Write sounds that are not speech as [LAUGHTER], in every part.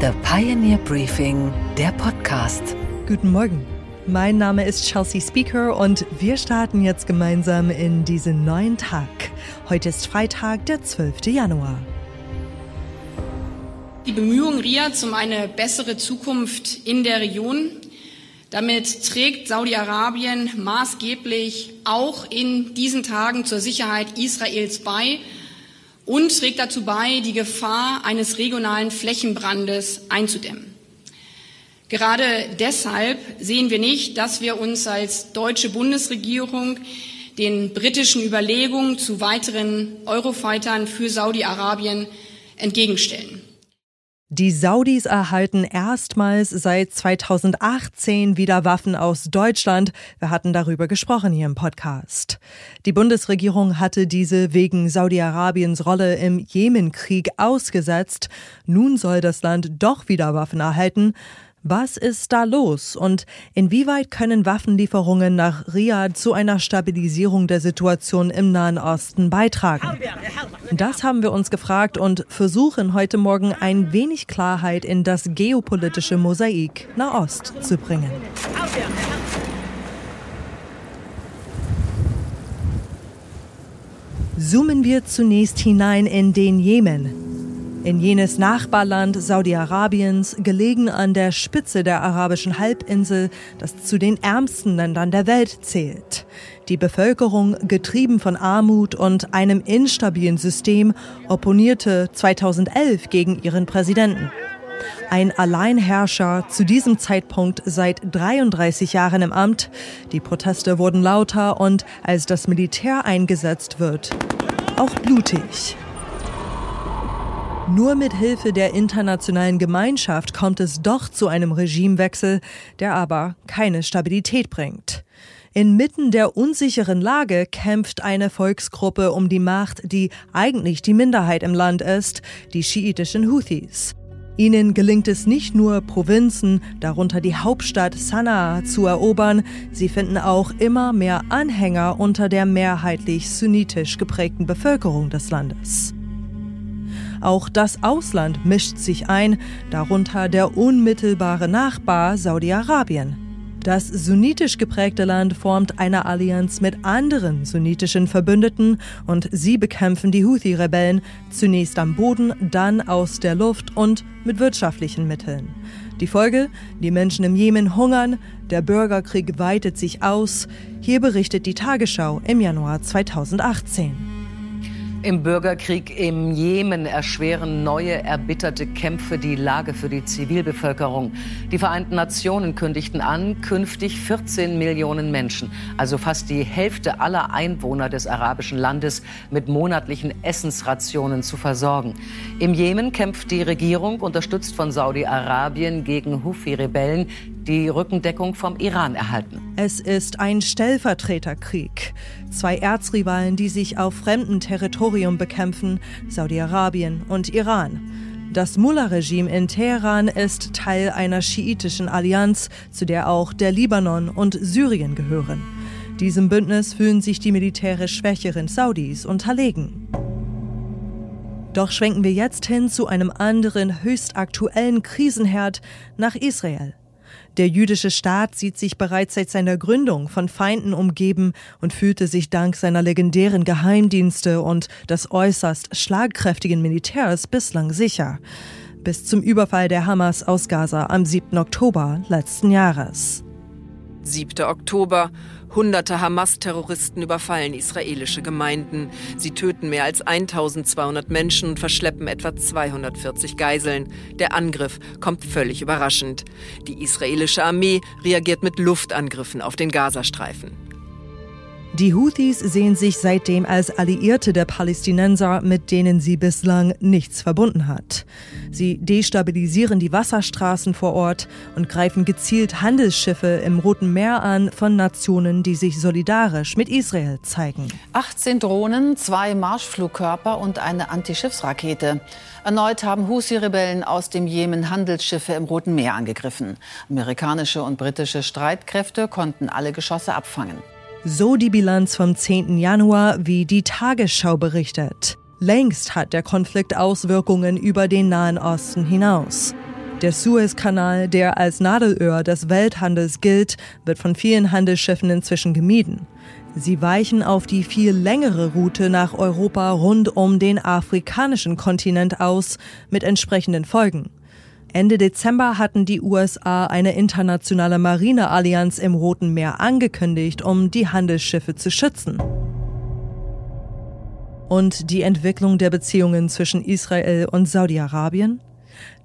The Pioneer Briefing, der Podcast. Guten Morgen. Mein Name ist Chelsea Speaker und wir starten jetzt gemeinsam in diesen neuen Tag. Heute ist Freitag, der 12. Januar. Die Bemühungen Riads um eine bessere Zukunft in der Region. Damit trägt Saudi-Arabien maßgeblich auch in diesen Tagen zur Sicherheit Israels bei und trägt dazu bei, die Gefahr eines regionalen Flächenbrandes einzudämmen. Gerade deshalb sehen wir nicht, dass wir uns als deutsche Bundesregierung den britischen Überlegungen zu weiteren Eurofightern für Saudi-Arabien entgegenstellen. Die Saudis erhalten erstmals seit 2018 wieder Waffen aus Deutschland. Wir hatten darüber gesprochen hier im Podcast. Die Bundesregierung hatte diese wegen Saudi-Arabiens Rolle im Jemenkrieg ausgesetzt. Nun soll das Land doch wieder Waffen erhalten. Was ist da los und inwieweit können Waffenlieferungen nach Riyadh zu einer Stabilisierung der Situation im Nahen Osten beitragen? Das haben wir uns gefragt und versuchen heute Morgen ein wenig Klarheit in das geopolitische Mosaik Nahost zu bringen. Zoomen wir zunächst hinein in den Jemen. In jenes Nachbarland Saudi-Arabiens, gelegen an der Spitze der arabischen Halbinsel, das zu den ärmsten Ländern der Welt zählt. Die Bevölkerung, getrieben von Armut und einem instabilen System, opponierte 2011 gegen ihren Präsidenten. Ein Alleinherrscher, zu diesem Zeitpunkt seit 33 Jahren im Amt. Die Proteste wurden lauter und als das Militär eingesetzt wird, auch blutig. Nur mit Hilfe der internationalen Gemeinschaft kommt es doch zu einem Regimewechsel, der aber keine Stabilität bringt. Inmitten der unsicheren Lage kämpft eine Volksgruppe um die Macht, die eigentlich die Minderheit im Land ist, die schiitischen Houthis. Ihnen gelingt es nicht nur, Provinzen, darunter die Hauptstadt Sanaa, zu erobern, sie finden auch immer mehr Anhänger unter der mehrheitlich sunnitisch geprägten Bevölkerung des Landes. Auch das Ausland mischt sich ein, darunter der unmittelbare Nachbar Saudi-Arabien. Das sunnitisch geprägte Land formt eine Allianz mit anderen sunnitischen Verbündeten und sie bekämpfen die Houthi-Rebellen zunächst am Boden, dann aus der Luft und mit wirtschaftlichen Mitteln. Die Folge? Die Menschen im Jemen hungern, der Bürgerkrieg weitet sich aus. Hier berichtet die Tagesschau im Januar 2018. Im Bürgerkrieg im Jemen erschweren neue erbitterte Kämpfe die Lage für die Zivilbevölkerung. Die Vereinten Nationen kündigten an, künftig 14 Millionen Menschen, also fast die Hälfte aller Einwohner des arabischen Landes, mit monatlichen Essensrationen zu versorgen. Im Jemen kämpft die Regierung, unterstützt von Saudi-Arabien, gegen Houthi-Rebellen, die Rückendeckung vom Iran erhalten. Es ist ein Stellvertreterkrieg. Zwei Erzrivalen, die sich auf fremdem Territorium bekämpfen, Saudi-Arabien und Iran. Das Mullah-Regime in Teheran ist Teil einer schiitischen Allianz, zu der auch der Libanon und Syrien gehören. Diesem Bündnis fühlen sich die militärisch schwächeren Saudis unterlegen. Doch schwenken wir jetzt hin zu einem anderen höchst aktuellen Krisenherd nach Israel. Der jüdische Staat sieht sich bereits seit seiner Gründung von Feinden umgeben und fühlte sich dank seiner legendären Geheimdienste und des äußerst schlagkräftigen Militärs bislang sicher. Bis zum Überfall der Hamas aus Gaza am 7. Oktober letzten Jahres. 7. Oktober. Hunderte Hamas-Terroristen überfallen israelische Gemeinden. Sie töten mehr als 1200 Menschen und verschleppen etwa 240 Geiseln. Der Angriff kommt völlig überraschend. Die israelische Armee reagiert mit Luftangriffen auf den Gazastreifen. Die Houthis sehen sich seitdem als Alliierte der Palästinenser, mit denen sie bislang nichts verbunden hat. Sie destabilisieren die Wasserstraßen vor Ort und greifen gezielt Handelsschiffe im Roten Meer an von Nationen, die sich solidarisch mit Israel zeigen. 18 Drohnen, zwei Marschflugkörper und eine Antischiffsrakete. Erneut haben Husi-Rebellen aus dem Jemen Handelsschiffe im Roten Meer angegriffen. Amerikanische und britische Streitkräfte konnten alle Geschosse abfangen. So die Bilanz vom 10. Januar, wie die Tagesschau berichtet. Längst hat der Konflikt Auswirkungen über den Nahen Osten hinaus. Der Suezkanal, der als Nadelöhr des Welthandels gilt, wird von vielen Handelsschiffen inzwischen gemieden. Sie weichen auf die viel längere Route nach Europa rund um den afrikanischen Kontinent aus, mit entsprechenden Folgen. Ende Dezember hatten die USA eine internationale Marineallianz im Roten Meer angekündigt, um die Handelsschiffe zu schützen. Und die Entwicklung der Beziehungen zwischen Israel und Saudi-Arabien?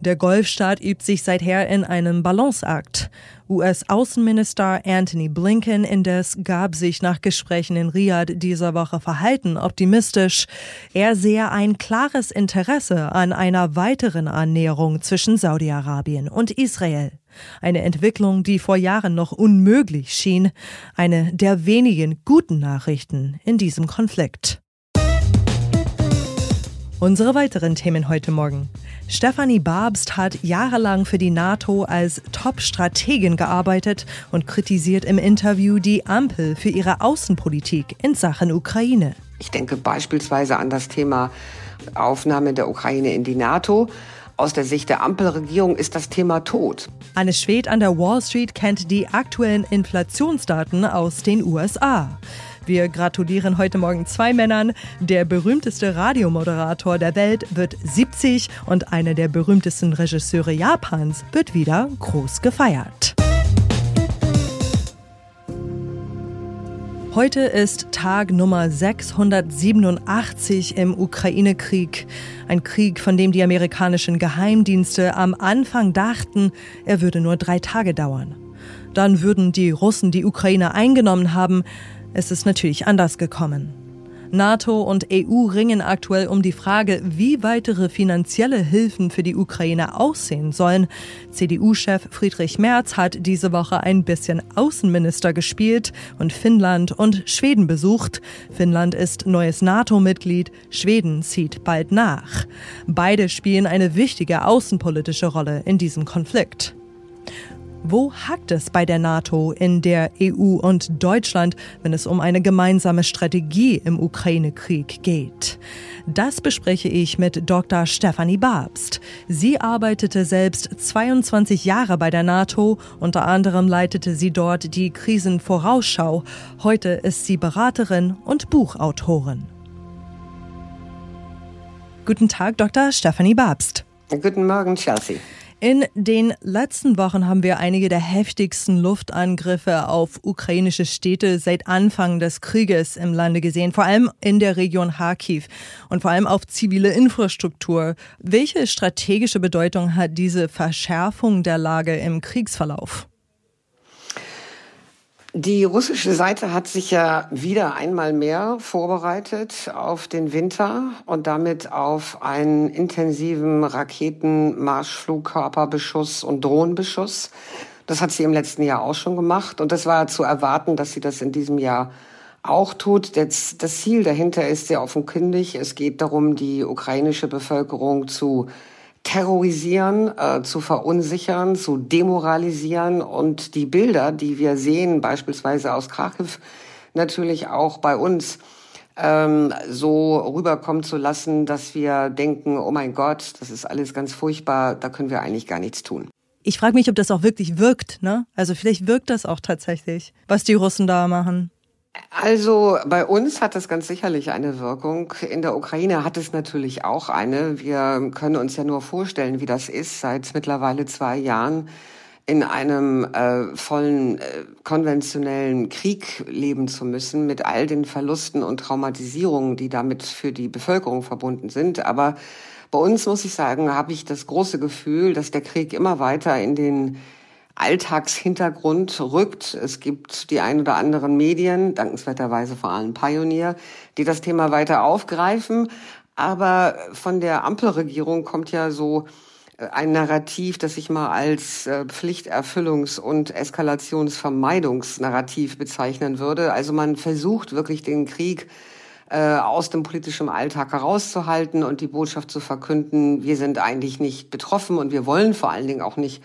Der Golfstaat übt sich seither in einem Balanceakt. US-Außenminister Anthony Blinken indes gab sich nach Gesprächen in Riyadh dieser Woche verhalten optimistisch. Er sehe ein klares Interesse an einer weiteren Annäherung zwischen Saudi-Arabien und Israel. Eine Entwicklung, die vor Jahren noch unmöglich schien. Eine der wenigen guten Nachrichten in diesem Konflikt. Unsere weiteren Themen heute Morgen. Stefanie Babst hat jahrelang für die NATO als Top-Strategin gearbeitet und kritisiert im Interview die Ampel für ihre Außenpolitik in Sachen Ukraine. Ich denke beispielsweise an das Thema Aufnahme der Ukraine in die NATO. Aus der Sicht der Ampelregierung ist das Thema tot. Anne Schwed an der Wall Street kennt die aktuellen Inflationsdaten aus den USA. Wir gratulieren heute Morgen zwei Männern. Der berühmteste Radiomoderator der Welt wird 70 und einer der berühmtesten Regisseure Japans wird wieder groß gefeiert. Heute ist Tag Nummer 687 im Ukraine-Krieg. Ein Krieg, von dem die amerikanischen Geheimdienste am Anfang dachten, er würde nur drei Tage dauern. Dann würden die Russen die Ukraine eingenommen haben. Es ist natürlich anders gekommen. NATO und EU ringen aktuell um die Frage, wie weitere finanzielle Hilfen für die Ukraine aussehen sollen. CDU-Chef Friedrich Merz hat diese Woche ein bisschen Außenminister gespielt und Finnland und Schweden besucht. Finnland ist neues NATO-Mitglied, Schweden zieht bald nach. Beide spielen eine wichtige außenpolitische Rolle in diesem Konflikt. Wo hakt es bei der NATO, in der EU und Deutschland, wenn es um eine gemeinsame Strategie im Ukraine-Krieg geht? Das bespreche ich mit Dr. Stefanie Babst. Sie arbeitete selbst 22 Jahre bei der NATO, unter anderem leitete sie dort die Krisenvorausschau. Heute ist sie Beraterin und Buchautorin. Guten Tag, Dr. Stefanie Babst. Guten Morgen, Chelsea. In den letzten Wochen haben wir einige der heftigsten Luftangriffe auf ukrainische Städte seit Anfang des Krieges im Lande gesehen, vor allem in der Region Kharkiv und vor allem auf zivile Infrastruktur. Welche strategische Bedeutung hat diese Verschärfung der Lage im Kriegsverlauf? Die russische Seite hat sich ja wieder einmal mehr vorbereitet auf den Winter und damit auf einen intensiven Raketen, Marschflugkörperbeschuss und Drohnenbeschuss. Das hat sie im letzten Jahr auch schon gemacht und das war zu erwarten, dass sie das in diesem Jahr auch tut. Das Ziel dahinter ist sehr offenkundig. Es geht darum, die ukrainische Bevölkerung zu terrorisieren, äh, zu verunsichern, zu demoralisieren und die Bilder, die wir sehen, beispielsweise aus Kharkiv, natürlich auch bei uns ähm, so rüberkommen zu lassen, dass wir denken, oh mein Gott, das ist alles ganz furchtbar, da können wir eigentlich gar nichts tun. Ich frage mich, ob das auch wirklich wirkt, ne? Also vielleicht wirkt das auch tatsächlich, was die Russen da machen. Also bei uns hat das ganz sicherlich eine Wirkung. In der Ukraine hat es natürlich auch eine. Wir können uns ja nur vorstellen, wie das ist, seit mittlerweile zwei Jahren in einem äh, vollen äh, konventionellen Krieg leben zu müssen, mit all den Verlusten und Traumatisierungen, die damit für die Bevölkerung verbunden sind. Aber bei uns, muss ich sagen, habe ich das große Gefühl, dass der Krieg immer weiter in den Alltagshintergrund rückt. Es gibt die ein oder anderen Medien, dankenswerterweise vor allem Pioneer, die das Thema weiter aufgreifen. Aber von der Ampelregierung kommt ja so äh, ein Narrativ, das ich mal als äh, Pflichterfüllungs- und Eskalationsvermeidungsnarrativ bezeichnen würde. Also man versucht wirklich den Krieg äh, aus dem politischen Alltag herauszuhalten und die Botschaft zu verkünden, wir sind eigentlich nicht betroffen und wir wollen vor allen Dingen auch nicht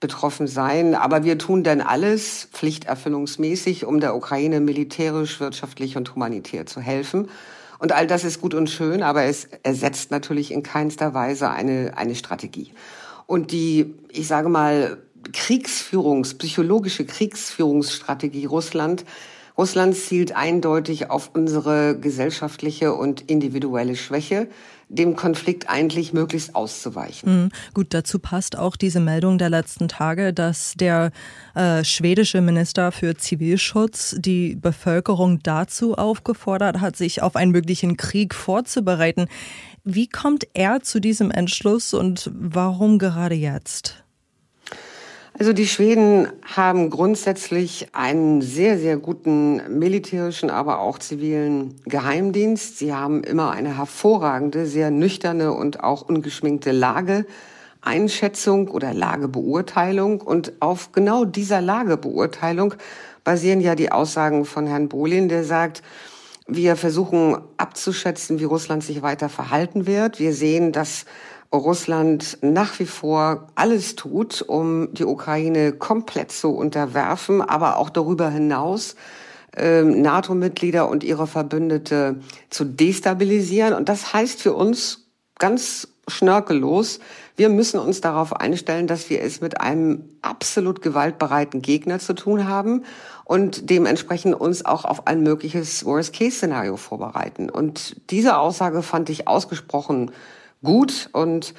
betroffen sein. Aber wir tun dann alles pflichterfüllungsmäßig, um der Ukraine militärisch, wirtschaftlich und humanitär zu helfen. Und all das ist gut und schön, aber es ersetzt natürlich in keinster Weise eine, eine Strategie. Und die, ich sage mal, Kriegsführungs, psychologische Kriegsführungsstrategie Russland, Russland zielt eindeutig auf unsere gesellschaftliche und individuelle Schwäche dem Konflikt eigentlich möglichst auszuweichen. Mhm. Gut, dazu passt auch diese Meldung der letzten Tage, dass der äh, schwedische Minister für Zivilschutz die Bevölkerung dazu aufgefordert hat, sich auf einen möglichen Krieg vorzubereiten. Wie kommt er zu diesem Entschluss und warum gerade jetzt? Also die Schweden haben grundsätzlich einen sehr, sehr guten militärischen, aber auch zivilen Geheimdienst. Sie haben immer eine hervorragende, sehr nüchterne und auch ungeschminkte Lageeinschätzung oder Lagebeurteilung. Und auf genau dieser Lagebeurteilung basieren ja die Aussagen von Herrn Bolin, der sagt, wir versuchen abzuschätzen, wie Russland sich weiter verhalten wird. Wir sehen, dass Russland nach wie vor alles tut, um die Ukraine komplett zu unterwerfen, aber auch darüber hinaus ähm, NATO-Mitglieder und ihre Verbündete zu destabilisieren. Und das heißt für uns ganz schnörkellos, wir müssen uns darauf einstellen, dass wir es mit einem absolut gewaltbereiten Gegner zu tun haben und dementsprechend uns auch auf ein mögliches Worst-Case-Szenario vorbereiten. Und diese Aussage fand ich ausgesprochen gut und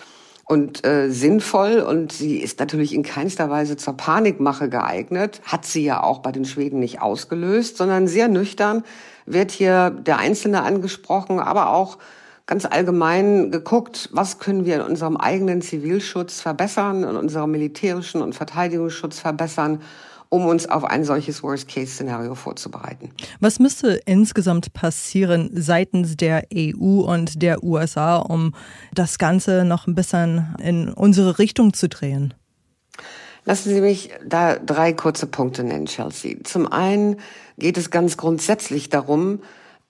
und äh, sinnvoll. Und sie ist natürlich in keinster Weise zur Panikmache geeignet, hat sie ja auch bei den Schweden nicht ausgelöst, sondern sehr nüchtern wird hier der Einzelne angesprochen, aber auch ganz allgemein geguckt, was können wir in unserem eigenen Zivilschutz verbessern, in unserem militärischen und Verteidigungsschutz verbessern um uns auf ein solches Worst-Case-Szenario vorzubereiten. Was müsste insgesamt passieren seitens der EU und der USA, um das Ganze noch ein bisschen in unsere Richtung zu drehen? Lassen Sie mich da drei kurze Punkte nennen, Chelsea. Zum einen geht es ganz grundsätzlich darum,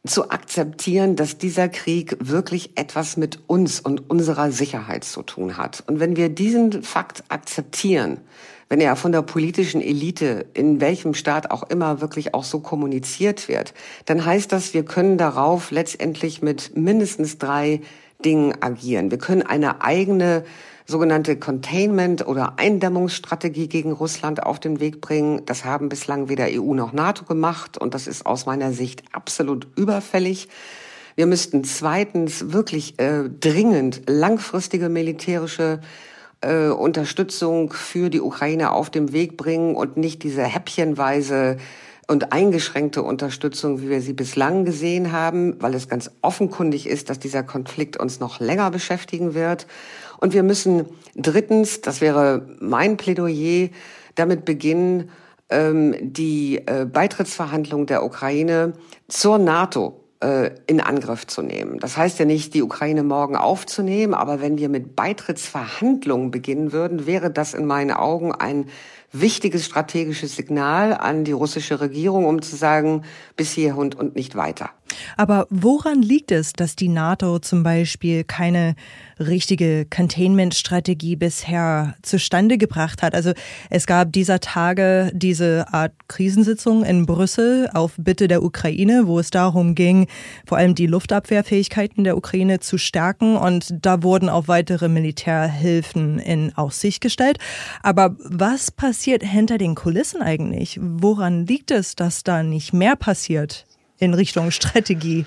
zu akzeptieren, dass dieser Krieg wirklich etwas mit uns und unserer Sicherheit zu tun hat. Und wenn wir diesen Fakt akzeptieren, wenn er von der politischen Elite in welchem Staat auch immer wirklich auch so kommuniziert wird, dann heißt das, wir können darauf letztendlich mit mindestens drei Dingen agieren. Wir können eine eigene sogenannte Containment- oder Eindämmungsstrategie gegen Russland auf den Weg bringen. Das haben bislang weder EU noch NATO gemacht und das ist aus meiner Sicht absolut überfällig. Wir müssten zweitens wirklich äh, dringend langfristige militärische äh, Unterstützung für die Ukraine auf dem Weg bringen und nicht diese häppchenweise und eingeschränkte Unterstützung, wie wir sie bislang gesehen haben, weil es ganz offenkundig ist, dass dieser Konflikt uns noch länger beschäftigen wird. Und wir müssen drittens, das wäre mein Plädoyer, damit beginnen, ähm, die äh, Beitrittsverhandlungen der Ukraine zur NATO äh, in Angriff zu nehmen. Das heißt ja nicht, die Ukraine morgen aufzunehmen, aber wenn wir mit Beitrittsverhandlungen beginnen würden, wäre das in meinen Augen ein wichtiges strategisches Signal an die russische Regierung, um zu sagen, bis hier und, und nicht weiter. Aber woran liegt es, dass die NATO zum Beispiel keine richtige Containment-Strategie bisher zustande gebracht hat? Also es gab dieser Tage diese Art Krisensitzung in Brüssel auf Bitte der Ukraine, wo es darum ging, vor allem die Luftabwehrfähigkeiten der Ukraine zu stärken. Und da wurden auch weitere Militärhilfen in Aussicht gestellt. Aber was passiert hinter den Kulissen eigentlich? Woran liegt es, dass da nicht mehr passiert? In Richtung Strategie?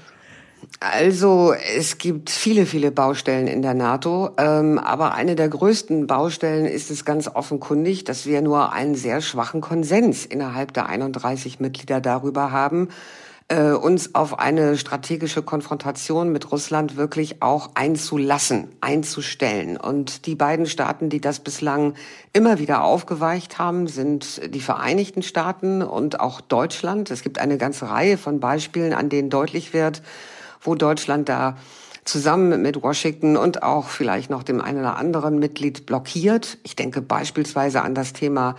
Also es gibt viele, viele Baustellen in der NATO, ähm, aber eine der größten Baustellen ist es ganz offenkundig, dass wir nur einen sehr schwachen Konsens innerhalb der 31 Mitglieder darüber haben, äh, uns auf eine strategische Konfrontation mit Russland wirklich auch einzulassen, einzustellen. Und die beiden Staaten, die das bislang immer wieder aufgeweicht haben, sind die Vereinigten Staaten und auch Deutschland. Es gibt eine ganze Reihe von Beispielen, an denen deutlich wird, wo Deutschland da zusammen mit Washington und auch vielleicht noch dem einen oder anderen Mitglied blockiert. Ich denke beispielsweise an das Thema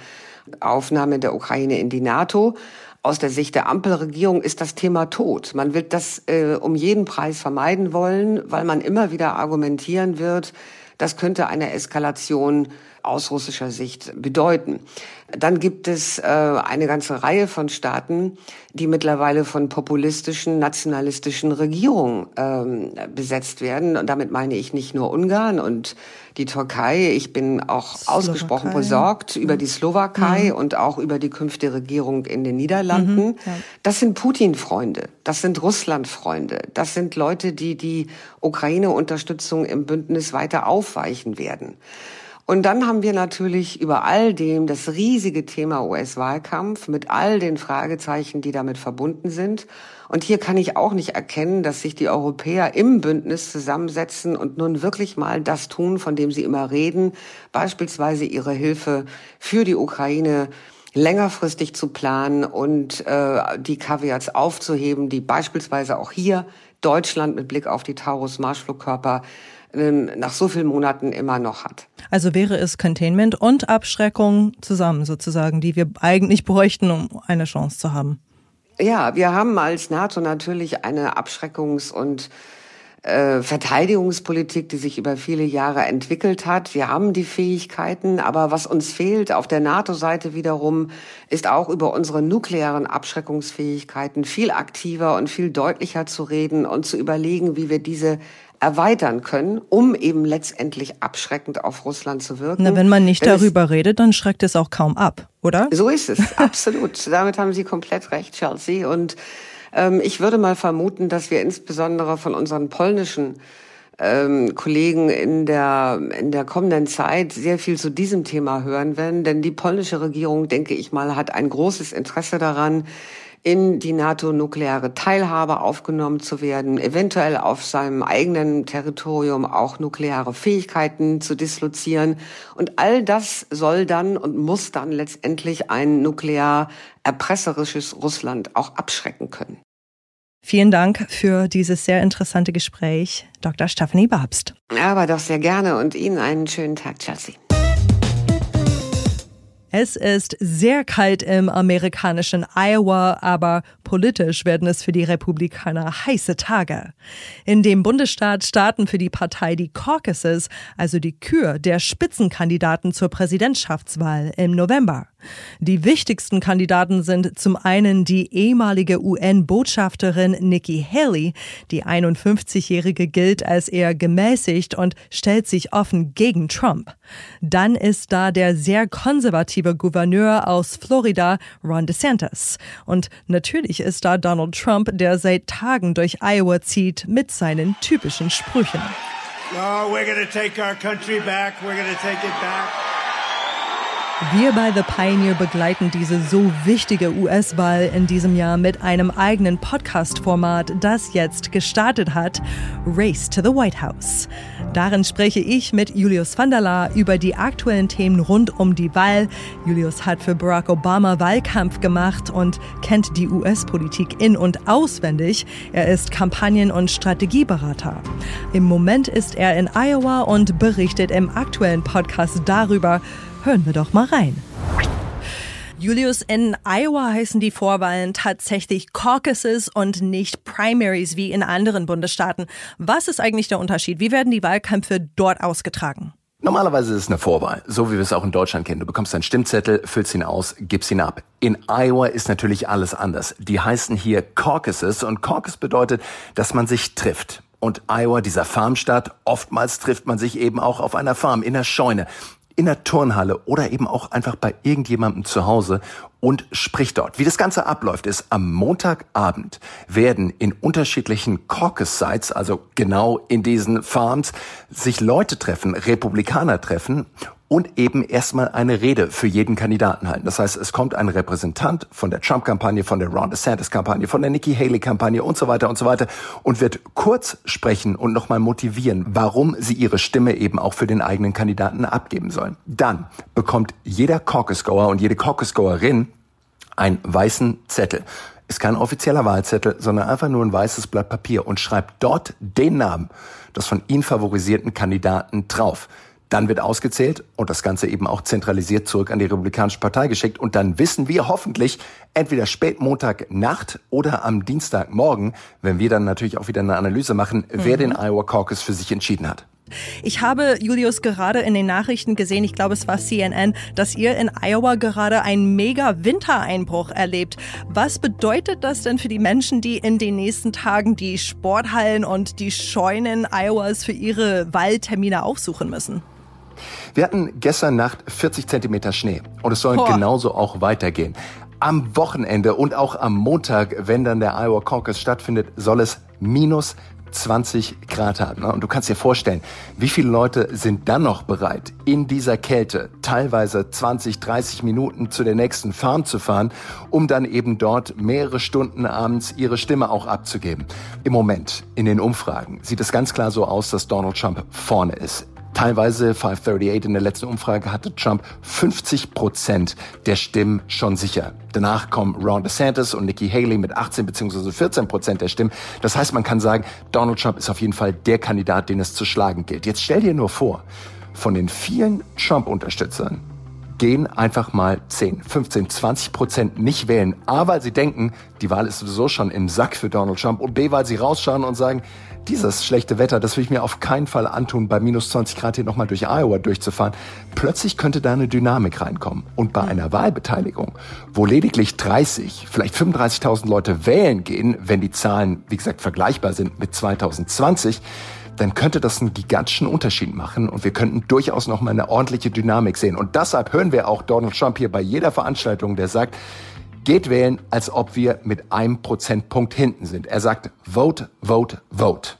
Aufnahme der Ukraine in die NATO. Aus der Sicht der Ampelregierung ist das Thema tot. Man wird das äh, um jeden Preis vermeiden wollen, weil man immer wieder argumentieren wird, das könnte eine Eskalation aus russischer Sicht bedeuten. Dann gibt es äh, eine ganze Reihe von Staaten, die mittlerweile von populistischen, nationalistischen Regierungen ähm, besetzt werden. Und damit meine ich nicht nur Ungarn und die Türkei. Ich bin auch Slowakei. ausgesprochen besorgt über die Slowakei mhm. und auch über die künftige Regierung in den Niederlanden. Mhm, ja. Das sind Putin-Freunde, das sind Russland-Freunde, das sind Leute, die die Ukraine-Unterstützung im Bündnis weiter aufweichen werden. Und dann haben wir natürlich über all dem das riesige Thema US-Wahlkampf mit all den Fragezeichen, die damit verbunden sind. Und hier kann ich auch nicht erkennen, dass sich die Europäer im Bündnis zusammensetzen und nun wirklich mal das tun, von dem sie immer reden, beispielsweise ihre Hilfe für die Ukraine längerfristig zu planen und äh, die Kaviats aufzuheben, die beispielsweise auch hier Deutschland mit Blick auf die Taurus-Marschflugkörper nach so vielen Monaten immer noch hat. Also wäre es Containment und Abschreckung zusammen sozusagen, die wir eigentlich bräuchten, um eine Chance zu haben. Ja, wir haben als NATO natürlich eine Abschreckungs- und äh, Verteidigungspolitik, die sich über viele Jahre entwickelt hat. Wir haben die Fähigkeiten, aber was uns fehlt auf der NATO-Seite wiederum, ist auch über unsere nuklearen Abschreckungsfähigkeiten viel aktiver und viel deutlicher zu reden und zu überlegen, wie wir diese erweitern können, um eben letztendlich abschreckend auf Russland zu wirken. Na, wenn man nicht wenn darüber redet, dann schreckt es auch kaum ab, oder? So ist es, absolut. [LAUGHS] Damit haben Sie komplett recht, Chelsea. Und ähm, ich würde mal vermuten, dass wir insbesondere von unseren polnischen ähm, Kollegen in der, in der kommenden Zeit sehr viel zu diesem Thema hören werden. Denn die polnische Regierung, denke ich mal, hat ein großes Interesse daran, in die NATO-nukleare Teilhabe aufgenommen zu werden, eventuell auf seinem eigenen Territorium auch nukleare Fähigkeiten zu dislozieren. Und all das soll dann und muss dann letztendlich ein nuklear erpresserisches Russland auch abschrecken können. Vielen Dank für dieses sehr interessante Gespräch, Dr. Stephanie Babst. Aber doch sehr gerne und Ihnen einen schönen Tag, Chelsea. Es ist sehr kalt im amerikanischen Iowa, aber politisch werden es für die Republikaner heiße Tage. In dem Bundesstaat starten für die Partei die Caucuses, also die Kür der Spitzenkandidaten zur Präsidentschaftswahl im November. Die wichtigsten Kandidaten sind zum einen die ehemalige UN-Botschafterin Nikki Haley. Die 51-Jährige gilt als eher gemäßigt und stellt sich offen gegen Trump. Dann ist da der sehr konservative Gouverneur aus Florida, Ron DeSantis. Und natürlich ist da Donald Trump, der seit Tagen durch Iowa zieht mit seinen typischen Sprüchen. Oh, we're gonna take our country back. We're gonna take it back. Wir bei The Pioneer begleiten diese so wichtige US-Wahl in diesem Jahr mit einem eigenen Podcast-Format, das jetzt gestartet hat, Race to the White House. Darin spreche ich mit Julius van der Laar über die aktuellen Themen rund um die Wahl. Julius hat für Barack Obama Wahlkampf gemacht und kennt die US-Politik in- und auswendig. Er ist Kampagnen- und Strategieberater. Im Moment ist er in Iowa und berichtet im aktuellen Podcast darüber, Hören wir doch mal rein. Julius, in Iowa heißen die Vorwahlen tatsächlich Caucuses und nicht Primaries wie in anderen Bundesstaaten. Was ist eigentlich der Unterschied? Wie werden die Wahlkämpfe dort ausgetragen? Normalerweise ist es eine Vorwahl, so wie wir es auch in Deutschland kennen. Du bekommst einen Stimmzettel, füllst ihn aus, gibst ihn ab. In Iowa ist natürlich alles anders. Die heißen hier Caucuses und Caucus bedeutet, dass man sich trifft. Und Iowa, dieser Farmstadt, oftmals trifft man sich eben auch auf einer Farm, in der Scheune in der Turnhalle oder eben auch einfach bei irgendjemandem zu Hause und spricht dort. Wie das Ganze abläuft, ist am Montagabend werden in unterschiedlichen Caucus-Sites, also genau in diesen Farms, sich Leute treffen, Republikaner treffen und eben erstmal eine Rede für jeden Kandidaten halten. Das heißt, es kommt ein Repräsentant von der Trump-Kampagne, von der Ron DeSantis-Kampagne, von der Nikki Haley-Kampagne und so weiter und so weiter und wird kurz sprechen und nochmal motivieren, warum sie ihre Stimme eben auch für den eigenen Kandidaten abgeben sollen. Dann bekommt jeder Caucus-Goer und jede Caucus-Goerin einen weißen Zettel. Ist kein offizieller Wahlzettel, sondern einfach nur ein weißes Blatt Papier und schreibt dort den Namen des von ihnen favorisierten Kandidaten drauf. Dann wird ausgezählt und das Ganze eben auch zentralisiert zurück an die Republikanische Partei geschickt. Und dann wissen wir hoffentlich entweder spät Montagnacht oder am Dienstagmorgen, wenn wir dann natürlich auch wieder eine Analyse machen, mhm. wer den Iowa Caucus für sich entschieden hat. Ich habe, Julius, gerade in den Nachrichten gesehen, ich glaube es war CNN, dass ihr in Iowa gerade einen mega Wintereinbruch erlebt. Was bedeutet das denn für die Menschen, die in den nächsten Tagen die Sporthallen und die Scheunen Iowas für ihre Wahltermine aufsuchen müssen? Wir hatten gestern Nacht 40 Zentimeter Schnee und es soll Boah. genauso auch weitergehen. Am Wochenende und auch am Montag, wenn dann der Iowa Caucus stattfindet, soll es minus 20 Grad haben. Und du kannst dir vorstellen, wie viele Leute sind dann noch bereit, in dieser Kälte teilweise 20, 30 Minuten zu der nächsten Farm zu fahren, um dann eben dort mehrere Stunden abends ihre Stimme auch abzugeben. Im Moment in den Umfragen sieht es ganz klar so aus, dass Donald Trump vorne ist. Teilweise 538 in der letzten Umfrage hatte Trump 50 Prozent der Stimmen schon sicher. Danach kommen Ron DeSantis und Nikki Haley mit 18 bzw. 14 Prozent der Stimmen. Das heißt, man kann sagen, Donald Trump ist auf jeden Fall der Kandidat, den es zu schlagen gilt. Jetzt stell dir nur vor, von den vielen Trump-Unterstützern gehen einfach mal 10, 15, 20 Prozent nicht wählen. A, weil sie denken, die Wahl ist sowieso schon im Sack für Donald Trump und B, weil sie rausschauen und sagen, dieses schlechte Wetter, das will ich mir auf keinen Fall antun, bei minus 20 Grad hier nochmal durch Iowa durchzufahren. Plötzlich könnte da eine Dynamik reinkommen. Und bei einer Wahlbeteiligung, wo lediglich 30, vielleicht 35.000 Leute wählen gehen, wenn die Zahlen, wie gesagt, vergleichbar sind mit 2020, dann könnte das einen gigantischen Unterschied machen und wir könnten durchaus noch mal eine ordentliche Dynamik sehen. Und deshalb hören wir auch Donald Trump hier bei jeder Veranstaltung, der sagt, geht wählen, als ob wir mit einem Prozentpunkt hinten sind. Er sagt, vote, vote, vote.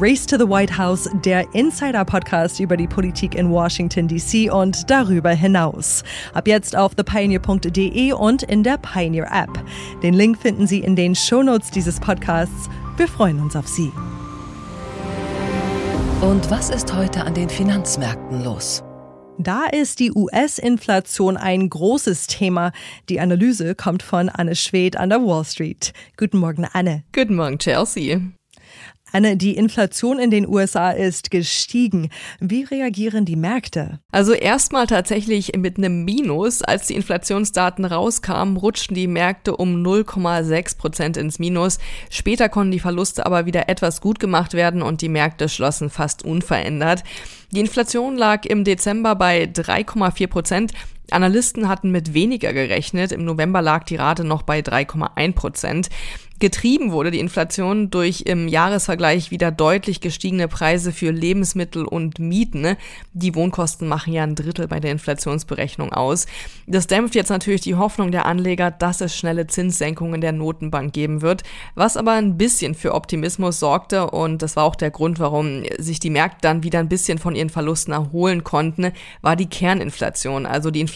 Race to the White House, der Insider-Podcast über die Politik in Washington, D.C. und darüber hinaus. Ab jetzt auf thepioneer.de und in der Pioneer App. Den Link finden Sie in den Shownotes dieses Podcasts. Wir freuen uns auf Sie. Und was ist heute an den Finanzmärkten los? Da ist die US-Inflation ein großes Thema. Die Analyse kommt von Anne Schwedt an der Wall Street. Guten Morgen, Anne. Guten Morgen, Chelsea. Anne, die Inflation in den USA ist gestiegen. Wie reagieren die Märkte? Also erstmal tatsächlich mit einem Minus. Als die Inflationsdaten rauskamen, rutschten die Märkte um 0,6 Prozent ins Minus. Später konnten die Verluste aber wieder etwas gut gemacht werden und die Märkte schlossen fast unverändert. Die Inflation lag im Dezember bei 3,4 Prozent. Analysten hatten mit weniger gerechnet. Im November lag die Rate noch bei 3,1 Prozent. Getrieben wurde die Inflation durch im Jahresvergleich wieder deutlich gestiegene Preise für Lebensmittel und Mieten. Die Wohnkosten machen ja ein Drittel bei der Inflationsberechnung aus. Das dämpft jetzt natürlich die Hoffnung der Anleger, dass es schnelle Zinssenkungen der Notenbank geben wird, was aber ein bisschen für Optimismus sorgte und das war auch der Grund, warum sich die Märkte dann wieder ein bisschen von ihren Verlusten erholen konnten, war die Kerninflation, also die Inflation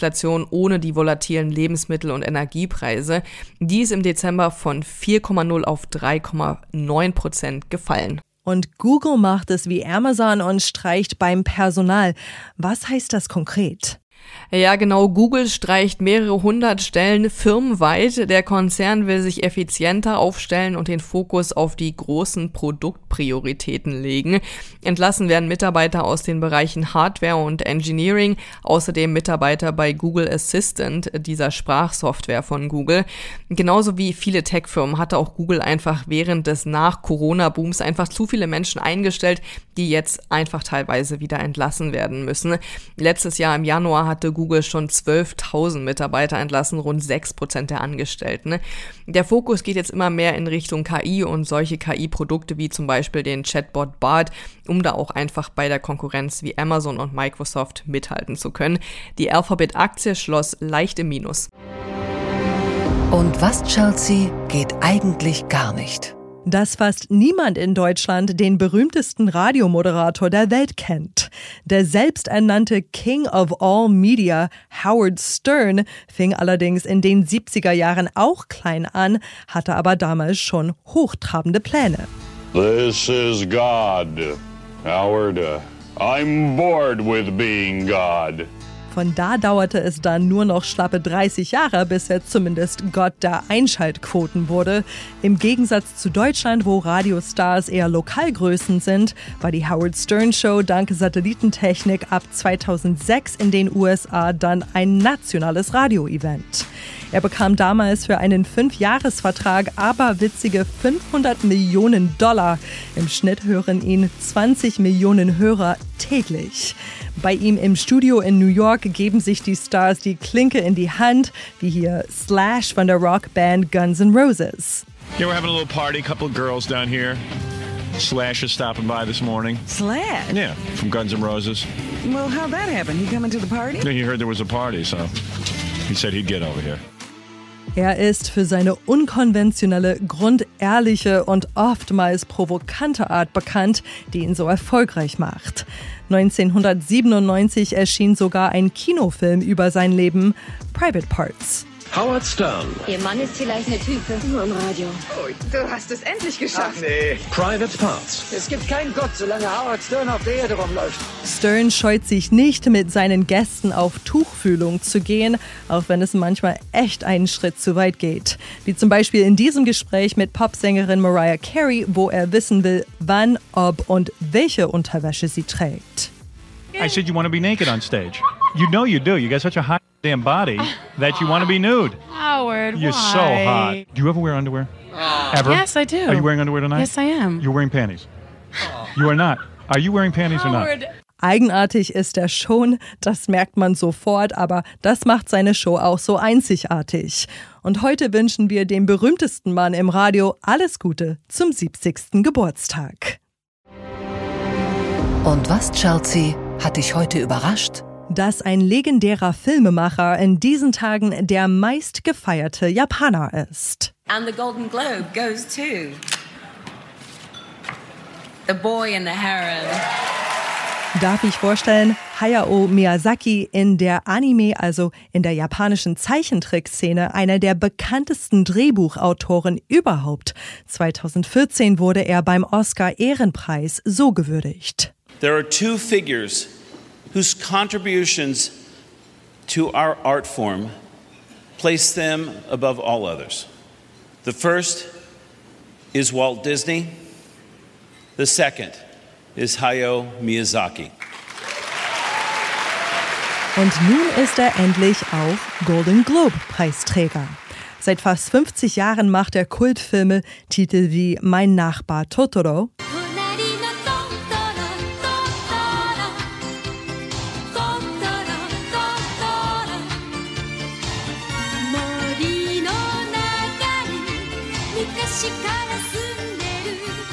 ohne die volatilen Lebensmittel- und Energiepreise. Die ist im Dezember von 4, 3,0 auf 3,9 Prozent gefallen. Und Google macht es wie Amazon und streicht beim Personal. Was heißt das konkret? Ja, genau. Google streicht mehrere hundert Stellen firmenweit. Der Konzern will sich effizienter aufstellen und den Fokus auf die großen Produktprioritäten legen. Entlassen werden Mitarbeiter aus den Bereichen Hardware und Engineering, außerdem Mitarbeiter bei Google Assistant, dieser Sprachsoftware von Google. Genauso wie viele Tech-Firmen hatte auch Google einfach während des Nach-Corona-Booms einfach zu viele Menschen eingestellt, die jetzt einfach teilweise wieder entlassen werden müssen. Letztes Jahr im Januar hatte Google schon 12.000 Mitarbeiter entlassen, rund 6 Prozent der Angestellten. Der Fokus geht jetzt immer mehr in Richtung KI und solche KI-Produkte wie zum Beispiel den Chatbot Bart, um da auch einfach bei der Konkurrenz wie Amazon und Microsoft mithalten zu können. Die Alphabet-Aktie schloss leicht im Minus. Und was, Chelsea, geht eigentlich gar nicht? Dass fast niemand in Deutschland den berühmtesten Radiomoderator der Welt kennt. Der selbsternannte King of All Media, Howard Stern, fing allerdings in den 70er Jahren auch klein an, hatte aber damals schon hochtrabende Pläne. This is God. Howard, I'm bored with being God. Von da dauerte es dann nur noch schlappe 30 Jahre, bis er zumindest Gott der Einschaltquoten wurde. Im Gegensatz zu Deutschland, wo Radiostars eher Lokalgrößen sind, war die Howard Stern Show dank Satellitentechnik ab 2006 in den USA dann ein nationales Radioevent. Er bekam damals für einen Fünfjahresvertrag aberwitzige 500 Millionen Dollar. Im Schnitt hören ihn 20 Millionen Hörer täglich. Bei ihm im Studio in New York geben sich die Stars die Klinke in die Hand, wie hier Slash von der Rockband Guns N' Roses. Yeah, we're having a little party, a couple of girls down here. Slash is stopping by this morning. Slash? Yeah, from Guns N' Roses. Well, how'd that happen? He coming to the party? Yeah, he heard there was a party, so he said he'd get over here. Er ist für seine unkonventionelle, grundehrliche und oftmals provokante Art bekannt, die ihn so erfolgreich macht. 1997 erschien sogar ein Kinofilm über sein Leben, Private Parts. Howard Stern. Ihr Mann ist vielleicht eine Type, nur im Radio. Oh, du hast es endlich geschafft. Ach nee. Private Parts. Es gibt keinen Gott, solange Howard Stern auf der Erde rumläuft. Stern scheut sich nicht, mit seinen Gästen auf Tuchfühlung zu gehen, auch wenn es manchmal echt einen Schritt zu weit geht. Wie zum Beispiel in diesem Gespräch mit Popsängerin Mariah Carey, wo er wissen will, wann, ob und welche Unterwäsche sie trägt. I said you want to be naked on stage. You know you do. You got such a hot damn body that you want to be nude. Howard, You're why? so hot. Do you ever wear underwear? Ever? Yes, I do. Are you wearing underwear tonight? Yes, I am. You're wearing panties. You are not. Are you wearing panties or not? Eigenartig ist er schon, das merkt man sofort, aber das macht seine Show auch so einzigartig. Und heute wünschen wir dem berühmtesten Mann im Radio alles Gute zum 70. Geburtstag. Und was, Chelsea, hat dich heute überrascht? Dass ein legendärer Filmemacher in diesen Tagen der meistgefeierte Japaner ist. And the Golden Globe goes to The Boy and the Heron. Darf ich vorstellen, Hayao Miyazaki in der Anime, also in der japanischen Zeichentrickszene, einer der bekanntesten Drehbuchautoren überhaupt. 2014 wurde er beim Oscar Ehrenpreis so gewürdigt. There are two figures whose contributions to our art form place them above all others. The first is Walt Disney, the second is Hayao Miyazaki. Und nun ist er endlich auch Golden Globe Preisträger. Seit fast 50 Jahren macht er Kultfilme, Titel wie Mein Nachbar Totoro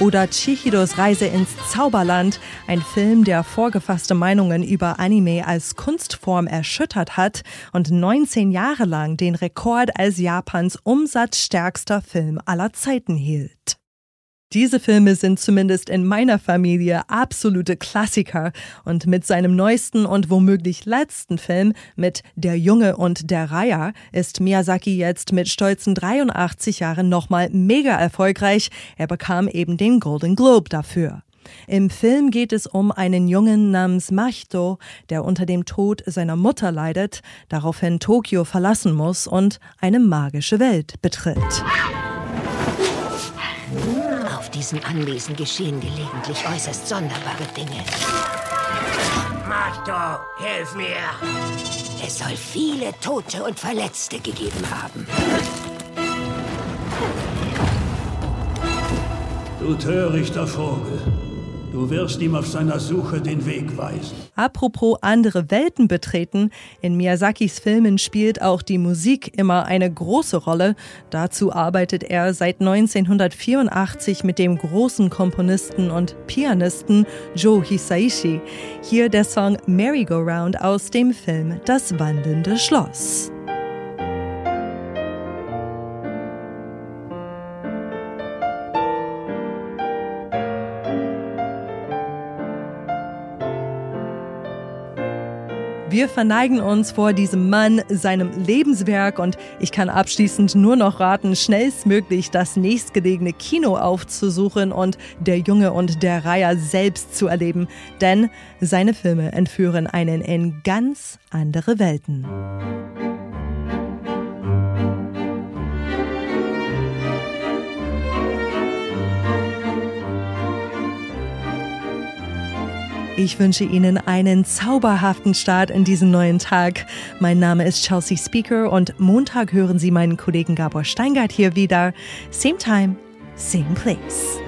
oder Chihiros Reise ins Zauberland, ein Film, der vorgefasste Meinungen über Anime als Kunstform erschüttert hat und 19 Jahre lang den Rekord als Japans umsatzstärkster Film aller Zeiten hielt. Diese Filme sind zumindest in meiner Familie absolute Klassiker und mit seinem neuesten und womöglich letzten Film mit Der Junge und der Reiher ist Miyazaki jetzt mit stolzen 83 Jahren nochmal mega erfolgreich. Er bekam eben den Golden Globe dafür. Im Film geht es um einen Jungen namens Mahito, der unter dem Tod seiner Mutter leidet, daraufhin Tokio verlassen muss und eine magische Welt betritt. Diesem Anwesen geschehen gelegentlich äußerst sonderbare Dinge. Mahto, hilf mir! Es soll viele Tote und Verletzte gegeben haben. Du törichter Vogel. Du wirst ihm auf seiner Suche den Weg weisen. Apropos andere Welten betreten, in Miyazakis Filmen spielt auch die Musik immer eine große Rolle. Dazu arbeitet er seit 1984 mit dem großen Komponisten und Pianisten Joe Hisaishi. Hier der Song Merry Go Round aus dem Film Das wandelnde Schloss. Wir verneigen uns vor diesem Mann, seinem Lebenswerk und ich kann abschließend nur noch raten, schnellstmöglich das nächstgelegene Kino aufzusuchen und der Junge und der Reiher selbst zu erleben, denn seine Filme entführen einen in ganz andere Welten. Ich wünsche Ihnen einen zauberhaften Start in diesen neuen Tag. Mein Name ist Chelsea Speaker und Montag hören Sie meinen Kollegen Gabor Steingart hier wieder. Same time, same place.